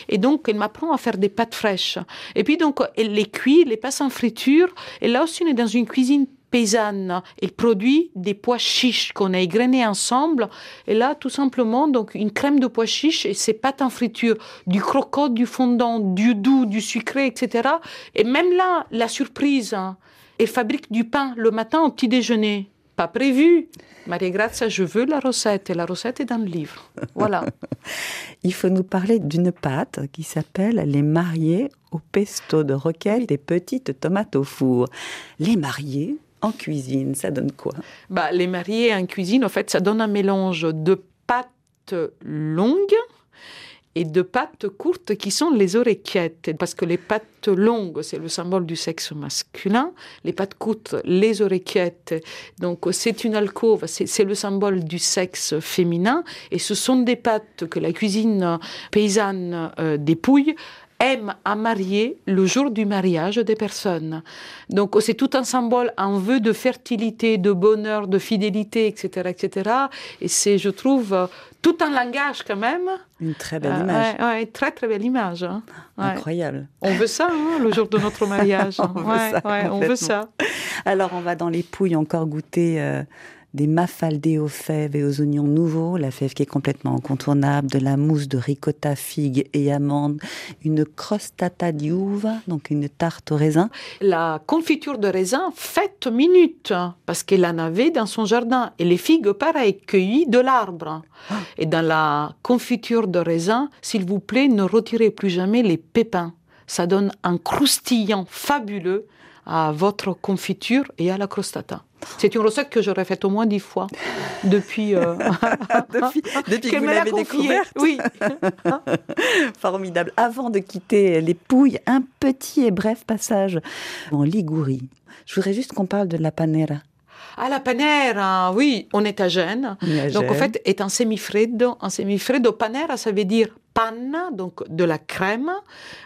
Et donc, elle m'apprend à faire des pâtes fraîches. Et puis, donc, elle les cuit, elle les passe en friture. Et là aussi, on est dans une cuisine paysanne. Elle produit des pois chiches qu'on a égrenés ensemble. Et là, tout simplement, donc, une crème de pois chiches et ses pâtes en friture. Du croquant, du fondant, du doux, du sucré, etc. Et même là, la surprise, hein, elle fabrique du pain le matin au petit déjeuner. Pas prévu. Maria Grazia, je veux la recette. Et la recette est dans le livre. Voilà. <laughs> il faut nous parler d'une pâte qui s'appelle les mariés au pesto de roquette et petites tomates au four. Les mariés en cuisine, ça donne quoi? Bah, les mariés en cuisine, en fait, ça donne un mélange de pâtes longues et de pâtes courtes qui sont les oreillettes. Parce que les pâtes longues, c'est le symbole du sexe masculin. Les pâtes courtes, les oreillettes. Donc, c'est une alcôve, c'est le symbole du sexe féminin. Et ce sont des pâtes que la cuisine paysanne euh, dépouille aime à marier le jour du mariage des personnes. Donc c'est tout un symbole, un vœu de fertilité, de bonheur, de fidélité, etc., etc. Et c'est, je trouve, euh, tout un langage quand même. Une très belle Euh, image. ouais, ouais, très très belle image. hein. Ouais. Incroyable. On veut ça, hein, le jour de notre mariage. <laughs> On veut on ça. Alors, on va dans les Pouilles encore goûter euh, des mafaldés aux fèves et aux oignons nouveaux, la fève qui est complètement incontournable, de la mousse de ricotta, figues et amandes, une crostata di uva, donc une tarte au raisin. La confiture de raisin faite minute, parce qu'elle en avait dans son jardin. Et les figues, pareil, cueillies de l'arbre. Et dans la confiture de raisin, s'il vous plaît, ne retirez plus jamais les pépins. Ça donne un croustillant fabuleux, à votre confiture et à la crostata. C'est une recette que j'aurais faite au moins dix fois depuis, euh, <laughs> depuis, depuis que vous l'avez découverte. Oui. <laughs> Formidable. Avant de quitter les Pouilles, un petit et bref passage en Ligurie. Je voudrais juste qu'on parle de la panera. Ah, la panera, oui, on est à Gênes. À Donc, en fait, est un semifreddo. Un semifreddo panera, ça veut dire panna, donc de la crème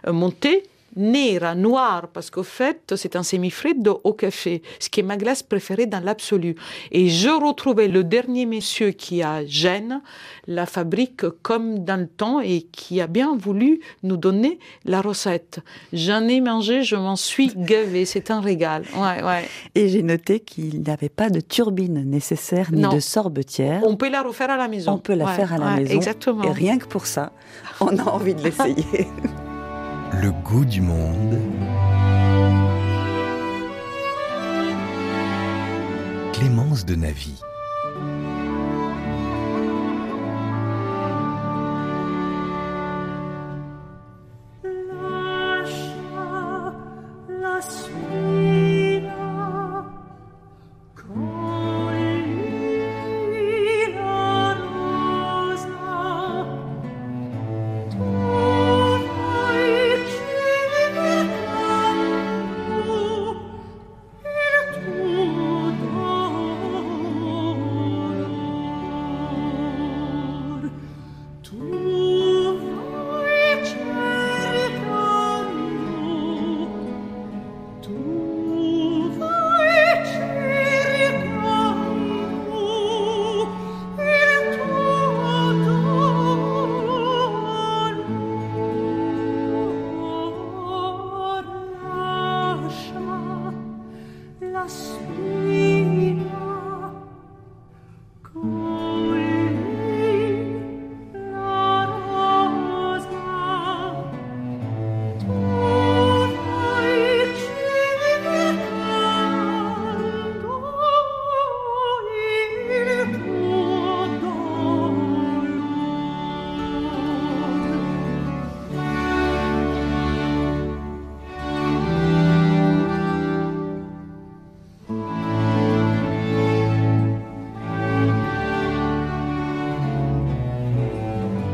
euh, montée, nera, noire, parce qu'au fait, c'est un semifreddo au café, ce qui est ma glace préférée dans l'absolu. Et je retrouvais le dernier monsieur qui a Gênes, la fabrique comme dans le temps et qui a bien voulu nous donner la recette. J'en ai mangé, je m'en suis gavée, c'est un régal. Ouais, ouais. Et j'ai noté qu'il n'y avait pas de turbine nécessaire ni Non. de sorbetière. On peut la refaire à la maison. On peut la Ouais, faire à la maison. Exactement. Et rien que pour ça, on a envie de l'essayer. <laughs> Le goût du monde. Clémence de Navy.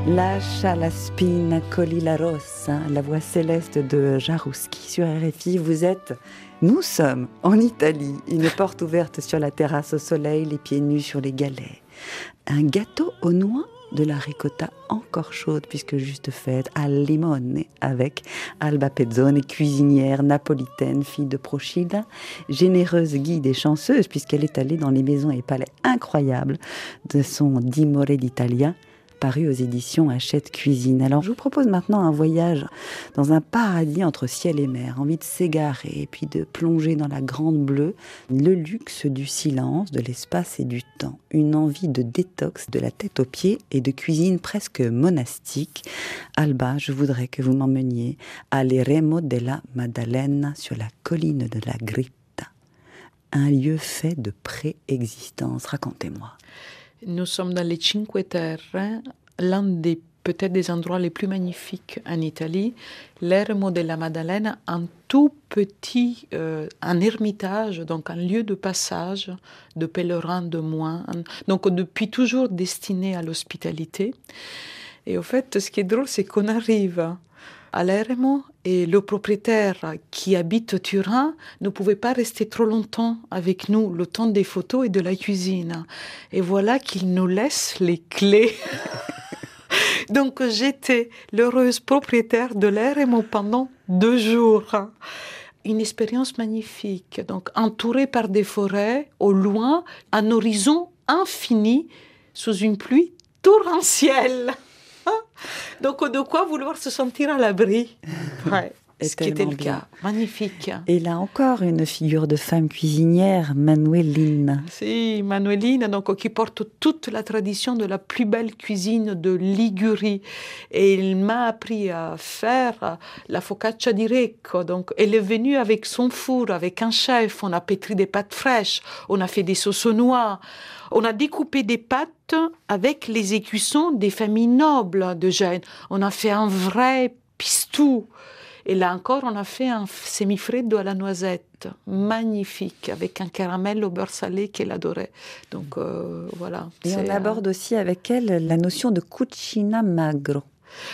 La spina colli la rossa, la voix céleste de Jarouski sur RFI. Vous êtes, nous sommes en Italie, une porte ouverte sur la terrasse au soleil, les pieds nus sur les galets. Un gâteau aux noix de la ricotta encore chaude puisque juste faite al limone avec Alba Pezzone, cuisinière napolitaine, fille de Procida, généreuse guide et chanceuse puisqu'elle est allée dans les maisons et palais incroyables de son Dimore d'Italia paru aux éditions Hachette Cuisine. Alors je vous propose maintenant un voyage dans un paradis entre ciel et mer, envie de s'égarer et puis de plonger dans la grande bleue, le luxe du silence, de l'espace et du temps, une envie de détox de la tête aux pieds et de cuisine presque monastique. Alba, je voudrais que vous m'emmeniez à l'Eremo della Maddalena sur la colline de la Gritta, un lieu fait de préexistence. Racontez-moi. Nous sommes dans les Cinque Terre, l'un des peut-être des endroits les plus magnifiques en Italie, l'Ermo della Maddalena, un tout petit, euh, un ermitage, donc un lieu de passage de pèlerins de moins, un- donc depuis toujours destiné à l'hospitalité. Et au fait, ce qui est drôle, c'est qu'on arrive à et le propriétaire qui habite Turin ne pouvait pas rester trop longtemps avec nous, le temps des photos et de la cuisine. Et voilà qu'il nous laisse les clés. <laughs> Donc j'étais l'heureuse propriétaire de l'Eremo pendant deux jours. Une expérience magnifique, donc entourée par des forêts, au loin, un horizon infini, sous une pluie torrentielle. Donc de quoi vouloir se sentir à l'abri? Et ce qui était le bien. cas. Magnifique. Et là encore, une figure de femme cuisinière, Manuelina. Si, Manueline, donc, qui porte toute la tradition de la plus belle cuisine de Ligurie. Et il m'a appris à faire la focaccia di Recco. Donc, elle est venue avec son four, avec un chef. On a pétri des pâtes fraîches. On a fait des sauces noix. On a découpé des pâtes avec les écussons des familles nobles de Gênes. On a fait un vrai pistou. Et là encore, on a fait un semi-freddo à la noisette, magnifique, avec un caramel au beurre salé qu'elle adorait. Donc euh, voilà. Et on aborde aussi avec elle la notion de cucina magro.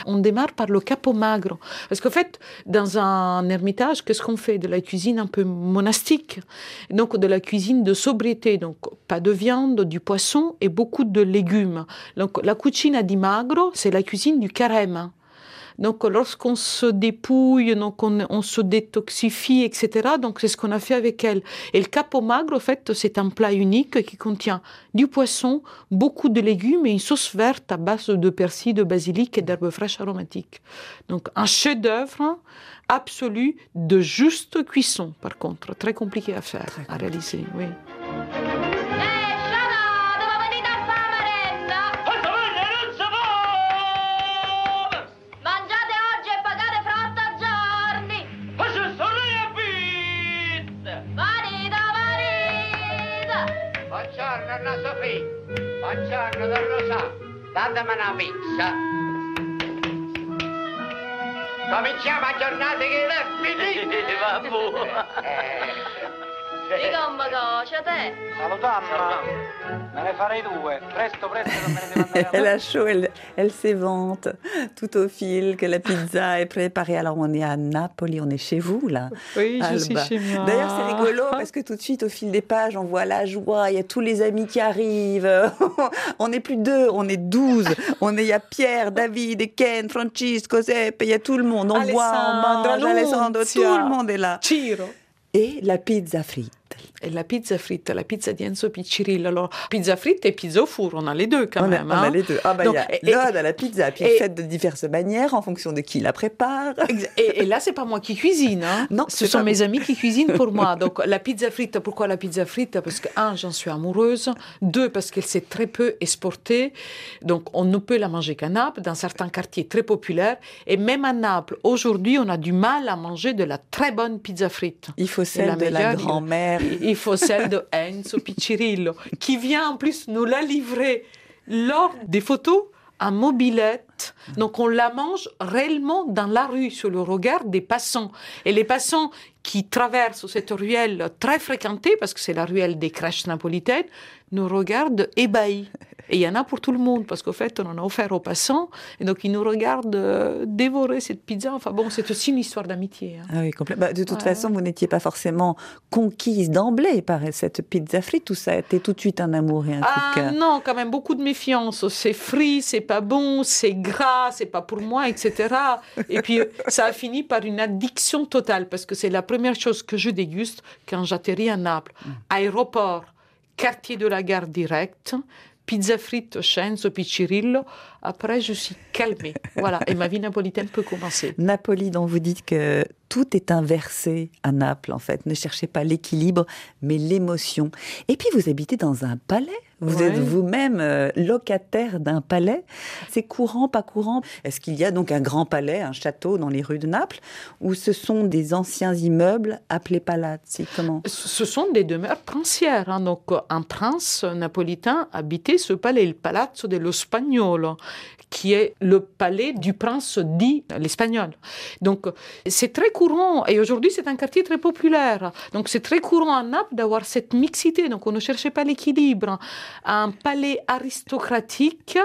On démarre par le capo magro. Parce qu'en fait, dans un ermitage, qu'est-ce qu'on fait? De la cuisine un peu monastique. Donc, de la cuisine de sobriété. Donc, pas de viande, du poisson et beaucoup de légumes. Donc, la cucina di magro, c'est la cuisine du carême. Donc, lorsqu'on se dépouille, donc on, on se détoxifie, etc. Donc, c'est ce qu'on a fait avec elle. Et le capo magro, en fait, c'est un plat unique qui contient du poisson, beaucoup de légumes et une sauce verte à base de persil, de basilic et d'herbes fraîches aromatiques. Donc, un chef-d'œuvre absolu de juste cuisson, par contre. Très compliqué à faire, à réaliser, oui. Datemi una pizza. Cominciamo a giornata che è <laughs> finita. Dica un bagoce, te! Saluto me ne farei due, presto presto non me ne devo andare a <laughs> Elle a chaud, elle, elle s'évente tout au fil que la pizza est préparée. Alors on est à Napoli, on est chez vous là. Oui, je suis chez moi. D'ailleurs, c'est rigolo <laughs> parce que tout de suite, au fil des pages, on voit la joie. Il y a tous les amis qui arrivent. <laughs> on n'est plus deux, on est douze. On est, il y a Pierre, David, et Ken, Francisco, Sepp. Il y a tout le monde. On boit, on mange, Alessandro. Tout le monde est là. Ciro. Et la pizza frite. Et la pizza fritte, la pizza di Enzo Piccirillo. Alors, pizza fritte et pizza au four, on a les deux quand on, a, même. on a hein. les deux. Ah bah, Donc, il y a et- la pizza, puis et- faite de diverses manières en fonction de qui la prépare. Et, et là, c'est pas moi qui cuisine. Hein. Non, ce sont mes vous. amis qui cuisinent pour moi. <laughs> Donc, la pizza frite, pourquoi la pizza frite Parce que, un, j'en suis amoureuse. Deux, parce qu'elle s'est très peu exportée. Donc, on ne peut la manger qu'à Naples, dans certains quartiers très populaires. Et même à Naples, aujourd'hui, on a du mal à manger de la très bonne pizza frite. Il faut celle de la grand-mère. Il il faut celle de Enzo Piccirillo, qui vient en plus nous la livrer lors des photos en mobilette. Donc on la mange réellement dans la rue, sur le regard des passants. Et les passants qui traversent cette ruelle très fréquentée, parce que c'est la ruelle des crèches napolitaines, nous regardent ébahis. Et il y en a pour tout le monde, parce qu'au fait, on en a offert aux passants. Et donc, ils nous regardent euh, dévorer cette pizza. Enfin bon, c'est aussi une histoire d'amitié. hein. Ah oui, complètement. Bah, de toute Ouais. façon, vous n'étiez pas forcément conquise d'emblée par cette pizza frite. Tout ça a été tout de suite un amour et un coup de Ah cœur. non, quand même beaucoup de méfiance. C'est frit, c'est pas bon, c'est gras, c'est pas pour moi, etc. Et puis euh, ça a fini par une addiction totale parce que c'est la première chose que je déguste quand j'atterris à Naples. Aéroport, quartier de la gare directe, pizza frite chez Enzo Piccirillo. Après, je suis calmée. Voilà, et ma vie napolitaine peut commencer. Napoli, dont vous dites que tout est inversé à Naples, en fait. Ne cherchez pas l'équilibre, mais l'émotion. Et puis, vous habitez dans un palais. Vous Ouais. êtes vous-même euh, locataire d'un palais. C'est courant, pas courant? Est-ce qu'il y a donc un grand palais, un château dans les rues de Naples, ou ce sont des anciens immeubles appelés palazzi? Comment? Ce sont des demeures princières. hein. Donc, un prince napolitain habitait ce palais, le Palazzo dello Spagnolo, qui est le palais du prince dit l'espagnol. Donc, c'est très courant, et aujourd'hui, c'est un quartier très populaire. Donc, c'est très courant à Naples d'avoir cette mixité. Donc, on ne cherchait pas l'équilibre. Un palais aristocratique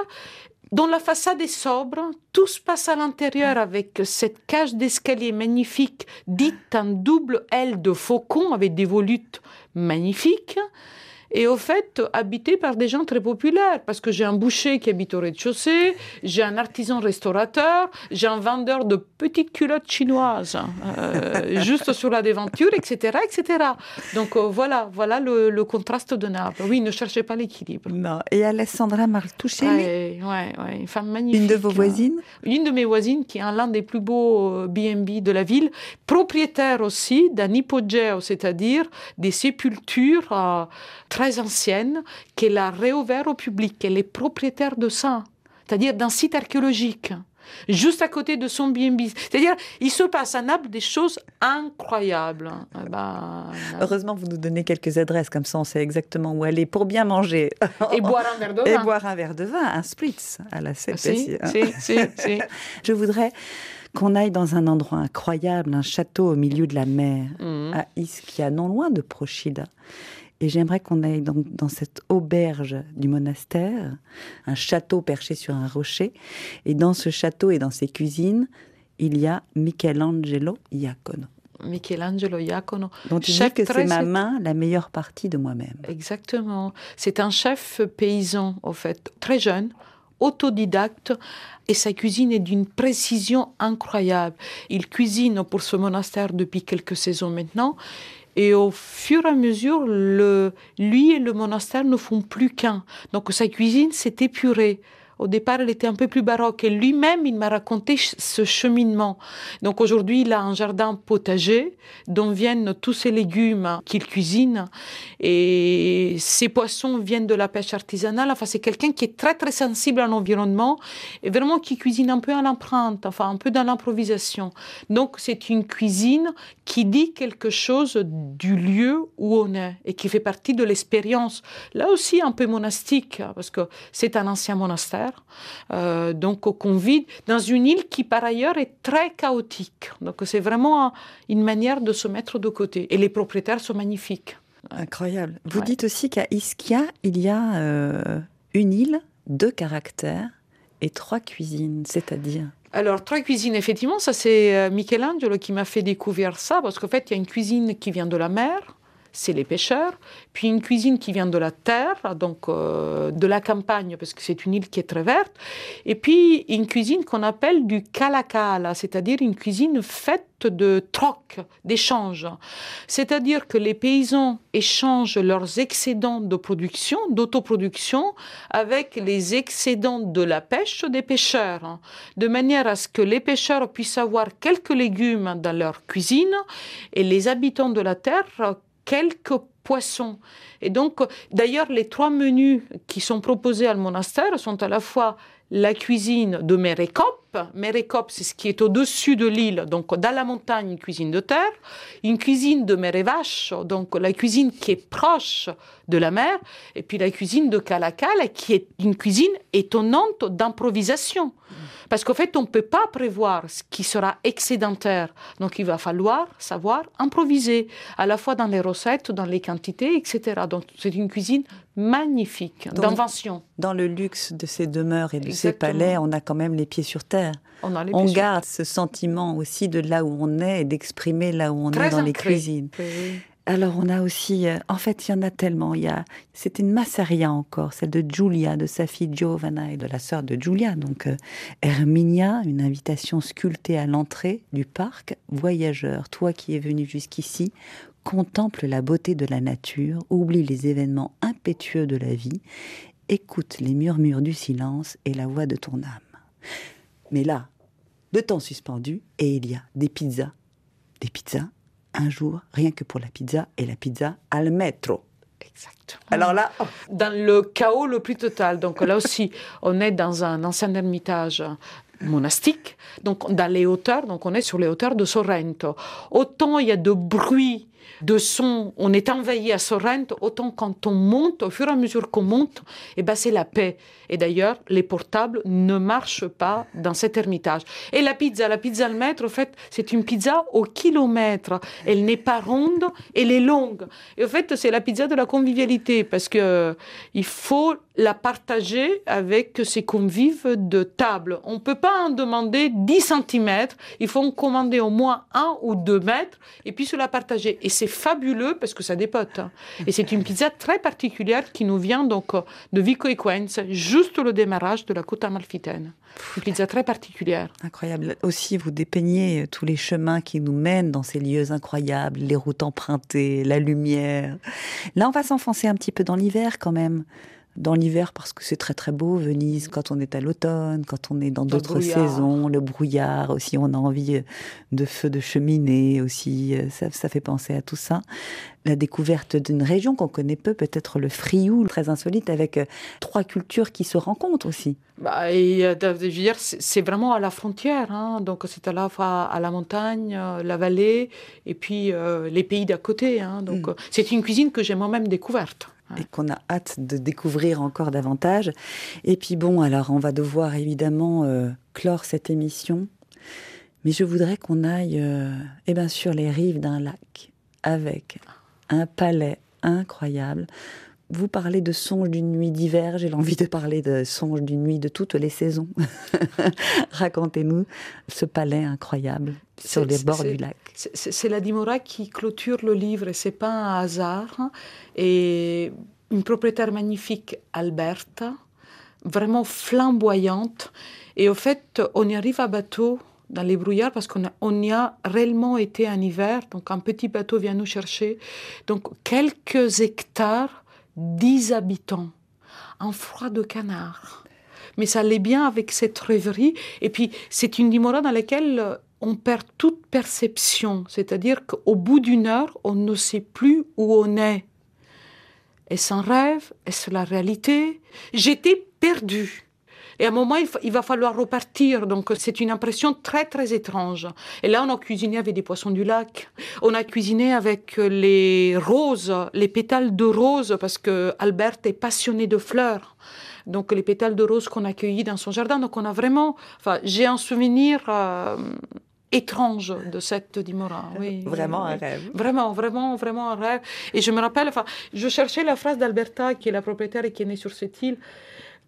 dont la façade est sobre, tout se passe à l'intérieur avec cette cage d'escalier magnifique, dite en double aile de faucon avec des volutes magnifiques. Et au fait, habité par des gens très populaires, parce que j'ai un boucher qui habite au rez-de-chaussée, j'ai un artisan restaurateur, j'ai un vendeur de petites culottes chinoises, euh, <laughs> juste sur la devanture, etc., etc. Donc euh, voilà, voilà le, le contraste de Naples. Oui, ne cherchez pas l'équilibre. Non. Et Alessandra Martuccelli, Ouais, ouais, ouais, une femme magnifique. une de vos hein. voisines Une de mes voisines qui est l'un des plus beaux euh, B&B de la ville, propriétaire aussi d'un hypogéo, c'est-à-dire des sépultures euh, très anciennes qu'elle a réouvert au public. Elle est propriétaire de ça, c'est-à-dire d'un site archéologique. Juste à côté de son B&B. C'est-à-dire, il se passe à Naples des choses incroyables. Eh ben, Heureusement, vous nous donnez quelques adresses, comme ça on sait exactement où aller pour bien manger. et boire un verre de Et vin. boire un verre de vin, un spritz à la CPC. si, si, si. <laughs> Je voudrais qu'on aille dans un endroit incroyable, un château au milieu de la mer, Mhm. à Ischia, non loin de Procida. Et j'aimerais qu'on aille donc dans cette auberge du monastère, un château perché sur un rocher. Et dans ce château et dans ses cuisines, il y a Michelangelo Iacono, Michelangelo Iacono. dont il Chef dit que c'est ma main la meilleure partie de moi-même. Exactement. C'est un chef paysan, en fait, très jeune, autodidacte, et sa cuisine est d'une précision incroyable. Il cuisine pour ce monastère depuis quelques saisons maintenant, et au fur et à mesure, le, lui et le monastère ne font plus qu'un. Donc sa cuisine s'est épurée. Au départ, elle était un peu plus baroque et lui-même, il m'a raconté ce cheminement. Donc aujourd'hui, il a un jardin potager dont viennent tous ces légumes qu'il cuisine et ces poissons viennent de la pêche artisanale. Enfin, c'est quelqu'un qui est très très sensible à l'environnement et vraiment qui cuisine un peu à l'empreinte, enfin un peu dans l'improvisation. Donc c'est une cuisine qui dit quelque chose du lieu où on est et qui fait partie de l'expérience. Là aussi un peu monastique parce que c'est un ancien monastère, euh, donc qu'on vit dans une île qui par ailleurs est très chaotique. Donc c'est vraiment une manière de se mettre de côté. Et les propriétaires sont magnifiques. Incroyable. Vous Ouais. dites aussi qu'à Ischia, il y a euh, une île, deux caractères et trois cuisines, c'est-à-dire? Alors, trois cuisines, effectivement, ça c'est euh, Michelangelo qui m'a fait découvrir ça, parce qu'en fait, il y a une cuisine qui vient de la mer, c'est les pêcheurs, puis une cuisine qui vient de la terre, donc euh, de la campagne, parce que c'est une île qui est très verte, et puis une cuisine qu'on appelle du calacala, c'est-à-dire une cuisine faite de troc, d'échange. C'est-à-dire que les paysans échangent leurs excédents de production, d'autoproduction, avec les excédents de la pêche des pêcheurs, de manière à ce que les pêcheurs puissent avoir quelques légumes dans leur cuisine et les habitants de la terre quelques poissons. Et donc, d'ailleurs, les trois menus qui sont proposés à monastère sont à la fois la cuisine de Mérécope. Mérécope, c'est ce qui est au-dessus de l'île, donc dans la montagne, une cuisine de terre. Une cuisine de Mérévache, donc la cuisine qui est proche de la mer. Et puis la cuisine de Calacal, qui est une cuisine étonnante d'improvisation. Parce qu'en fait, on ne peut pas prévoir ce qui sera excédentaire. Donc il va falloir savoir improviser, à la fois dans les recettes, dans les quantités, etc. Donc c'est une cuisine magnifique, d'invention. Dans le luxe de ces demeures et de ces palais, on a quand même les pieds sur terre. On, a les On pieds sur- garde ce sentiment aussi de là où on est et d'exprimer là où on Très est dans les cuisines. Oui. Alors on a aussi, euh, en fait, il y en a tellement. Il y a, c'était une Massaria encore, celle de Giulia, de sa fille Giovanna et de la sœur de Giulia, donc euh, Herminia, une invitation sculptée à l'entrée du parc. Voyageur, toi qui es venu jusqu'ici, contemple la beauté de la nature, oublie les événements impétueux de la vie, écoute les murmures du silence et la voix de ton âme. Mais là, le temps suspendu, et il y a des pizzas, des pizzas un jour, rien que pour la pizza, et la pizza al metro. Exactement. Alors là, oh, dans le chaos le plus total. Donc là aussi, <laughs> on est dans un ancien ermitage monastique, donc dans les hauteurs, donc on est sur les hauteurs de Sorrento. Autant il y a de bruit, de son, on est envahi à Sorrento, autant quand on monte, au fur et à mesure qu'on monte, eh ben c'est la paix. Et d'ailleurs, les portables ne marchent pas dans cet ermitage. Et la pizza, la pizza al maître, en fait, c'est une pizza au kilomètre. Elle n'est pas ronde, elle est longue. Et en fait, c'est la pizza de la convivialité parce que euh, il faut la partager avec ses convives de table. On ne peut pas en demander 10 cm, il faut en commander au moins un ou deux mètres et puis se la partager. Et c'est fabuleux parce que ça dépote. hein. Et c'est une pizza très particulière qui nous vient donc euh, de Vico Equens, juste le démarrage de la côte amalfitaine. Une pizza très particulière. incroyable. Aussi, vous dépeignez euh, tous les chemins qui nous mènent dans ces lieux incroyables, les routes empruntées, la lumière. Là, on va s'enfoncer un petit peu dans l'hiver quand même. Dans l'hiver parce que c'est très très beau, Venise, quand on est à l'automne, quand on est dans d'autres saisons, le brouillard aussi, on a envie euh, de feux de cheminée aussi, euh, ça, ça fait penser à tout ça. La découverte d'une région qu'on connaît peu, peut-être le Frioul, très insolite, avec euh, trois cultures qui se rencontrent aussi. Bah, et, euh, je veux dire, c'est vraiment à la frontière. hein. Donc, c'est à la fois à la montagne, la vallée, et puis euh, les pays d'à côté. hein. Donc, Mm. c'est une cuisine que j'ai moi-même découverte. Et qu'on a hâte de découvrir encore davantage. Et puis bon, alors on va devoir évidemment euh, clore cette émission. Mais je voudrais qu'on aille euh, eh ben, sur les rives d'un lac avec un palais incroyable. Vous parlez de songes d'une nuit d'hiver, j'ai l'envie de parler de songes d'une nuit de toutes les saisons. <laughs> Racontez-nous ce palais incroyable sur les bords du lac. C'est la Dimora qui clôture le livre, et c'est pas un hasard. Et une propriétaire magnifique, Alberta, vraiment flamboyante. Et au fait, on y arrive à bateau dans les brouillards parce qu'on on y a réellement été en hiver. Donc un petit bateau vient nous chercher. Donc quelques hectares, 10 habitants, un froid de canard. Mais ça allait bien avec cette rêverie. Et puis, c'est une dimora dans laquelle euh, on perd toute perception. C'est-à-dire qu'au bout d'une heure, on ne sait plus où on est. Est-ce un rêve? Est-ce la réalité? J'étais perdue. Et à un moment, il, va falloir repartir. Donc, c'est une impression très, très étrange. Et là, on a cuisiné avec des poissons du lac. On a cuisiné avec euh, les roses, les pétales de roses, parce que Albert est passionné de fleurs. Donc, les pétales de roses qu'on a cueillis dans son jardin. Donc, on a vraiment. Enfin, j'ai un souvenir. euh, étrange de cette Dimora. Oui, Vraiment oui, un rêve. Vraiment, vraiment, vraiment un rêve. Et je me rappelle, enfin, je cherchais la phrase d'Alberta, qui est la propriétaire et qui est née sur cette île,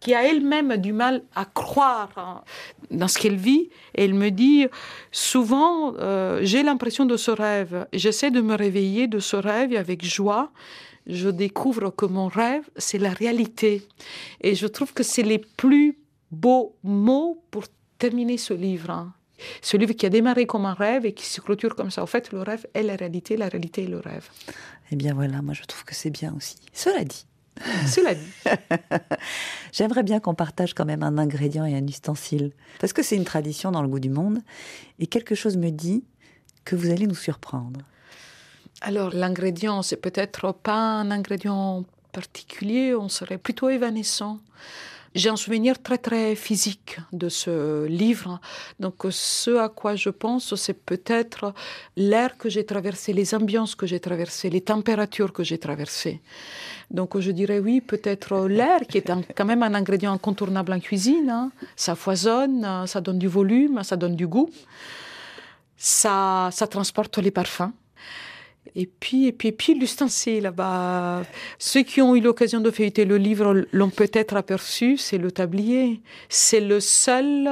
qui a elle-même du mal à croire dans ce qu'elle vit. Et elle me dit, souvent, euh, j'ai l'impression de ce rêve. J'essaie de me réveiller de ce rêve et avec joie. Je découvre que mon rêve, c'est la réalité. Et je trouve que c'est les plus beaux mots pour terminer ce livre. hein. Ce livre qui a démarré comme un rêve et qui se clôture comme ça. En fait, le rêve est la réalité, la réalité est le rêve. Eh bien voilà, moi je trouve que c'est bien aussi. Cela dit, <laughs> Cela dit. <laughs> J'aimerais bien qu'on partage quand même un ingrédient et un ustensile. Parce que c'est une tradition dans le goût du monde. Et quelque chose me dit que vous allez nous surprendre. Alors, l'ingrédient, c'est peut-être pas un ingrédient particulier, on serait plutôt évanescent. J'ai un souvenir très très physique de ce livre. Donc ce à quoi je pense, c'est peut-être l'air que j'ai traversé, les ambiances que j'ai traversées, les températures que j'ai traversées. Donc je dirais oui, peut-être l'air qui est quand même un ingrédient incontournable en cuisine. hein. Ça foisonne, ça donne du volume, ça donne du goût, ça transporte les parfums. Et puis, et puis, et puis l'ustensile, là-bas. Ceux qui ont eu l'occasion de feuilleter le livre l'ont peut-être aperçu, c'est le tablier. C'est le seul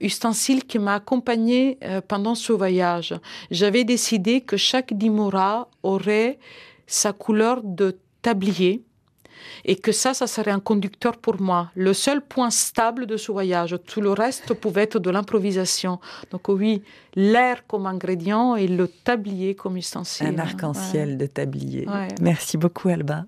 ustensile qui m'a accompagné euh, pendant ce voyage. J'avais décidé que chaque dimora aurait sa couleur de tablier et que ça, ça serait un conducteur pour moi. Le seul point stable de ce voyage. Tout le reste pouvait être de l'improvisation. Donc oui, l'air comme ingrédient et le tablier comme ustensile. Un arc-en-ciel de tablier. Ouais. Merci beaucoup, Alba.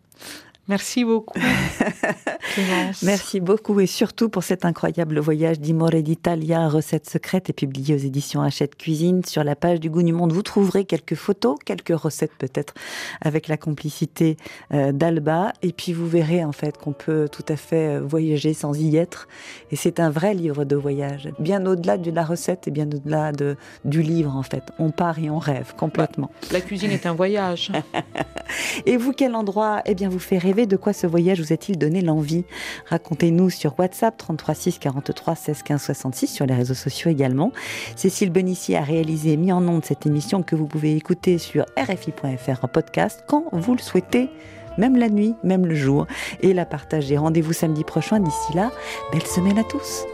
Merci beaucoup. <laughs> Merci beaucoup et surtout pour cet incroyable voyage d'Imore d'Italia, recettes secrètes et publié aux éditions Hachette Cuisine. Sur la page du Goût du Monde, vous trouverez quelques photos, quelques recettes peut-être avec la complicité euh, d'Alba. Et puis vous verrez en fait qu'on peut tout à fait euh, voyager sans y être. Et c'est un vrai livre de voyage, bien au-delà de la recette et bien au-delà de, du livre en fait. On part et on rêve complètement. La cuisine est un voyage. <laughs> Et vous, quel endroit eh bien, vous fait rêver De quoi ce voyage vous a-t-il donné l'envie? Racontez-nous sur WhatsApp 33 6 43 16 15 66, sur les réseaux sociaux également. Cécile Benici a réalisé et mis en onde cette émission que vous pouvez écouter sur RFI.fr en podcast quand vous le souhaitez, même la nuit, même le jour, et la partager. Rendez-vous samedi prochain. D'ici là, belle semaine à tous.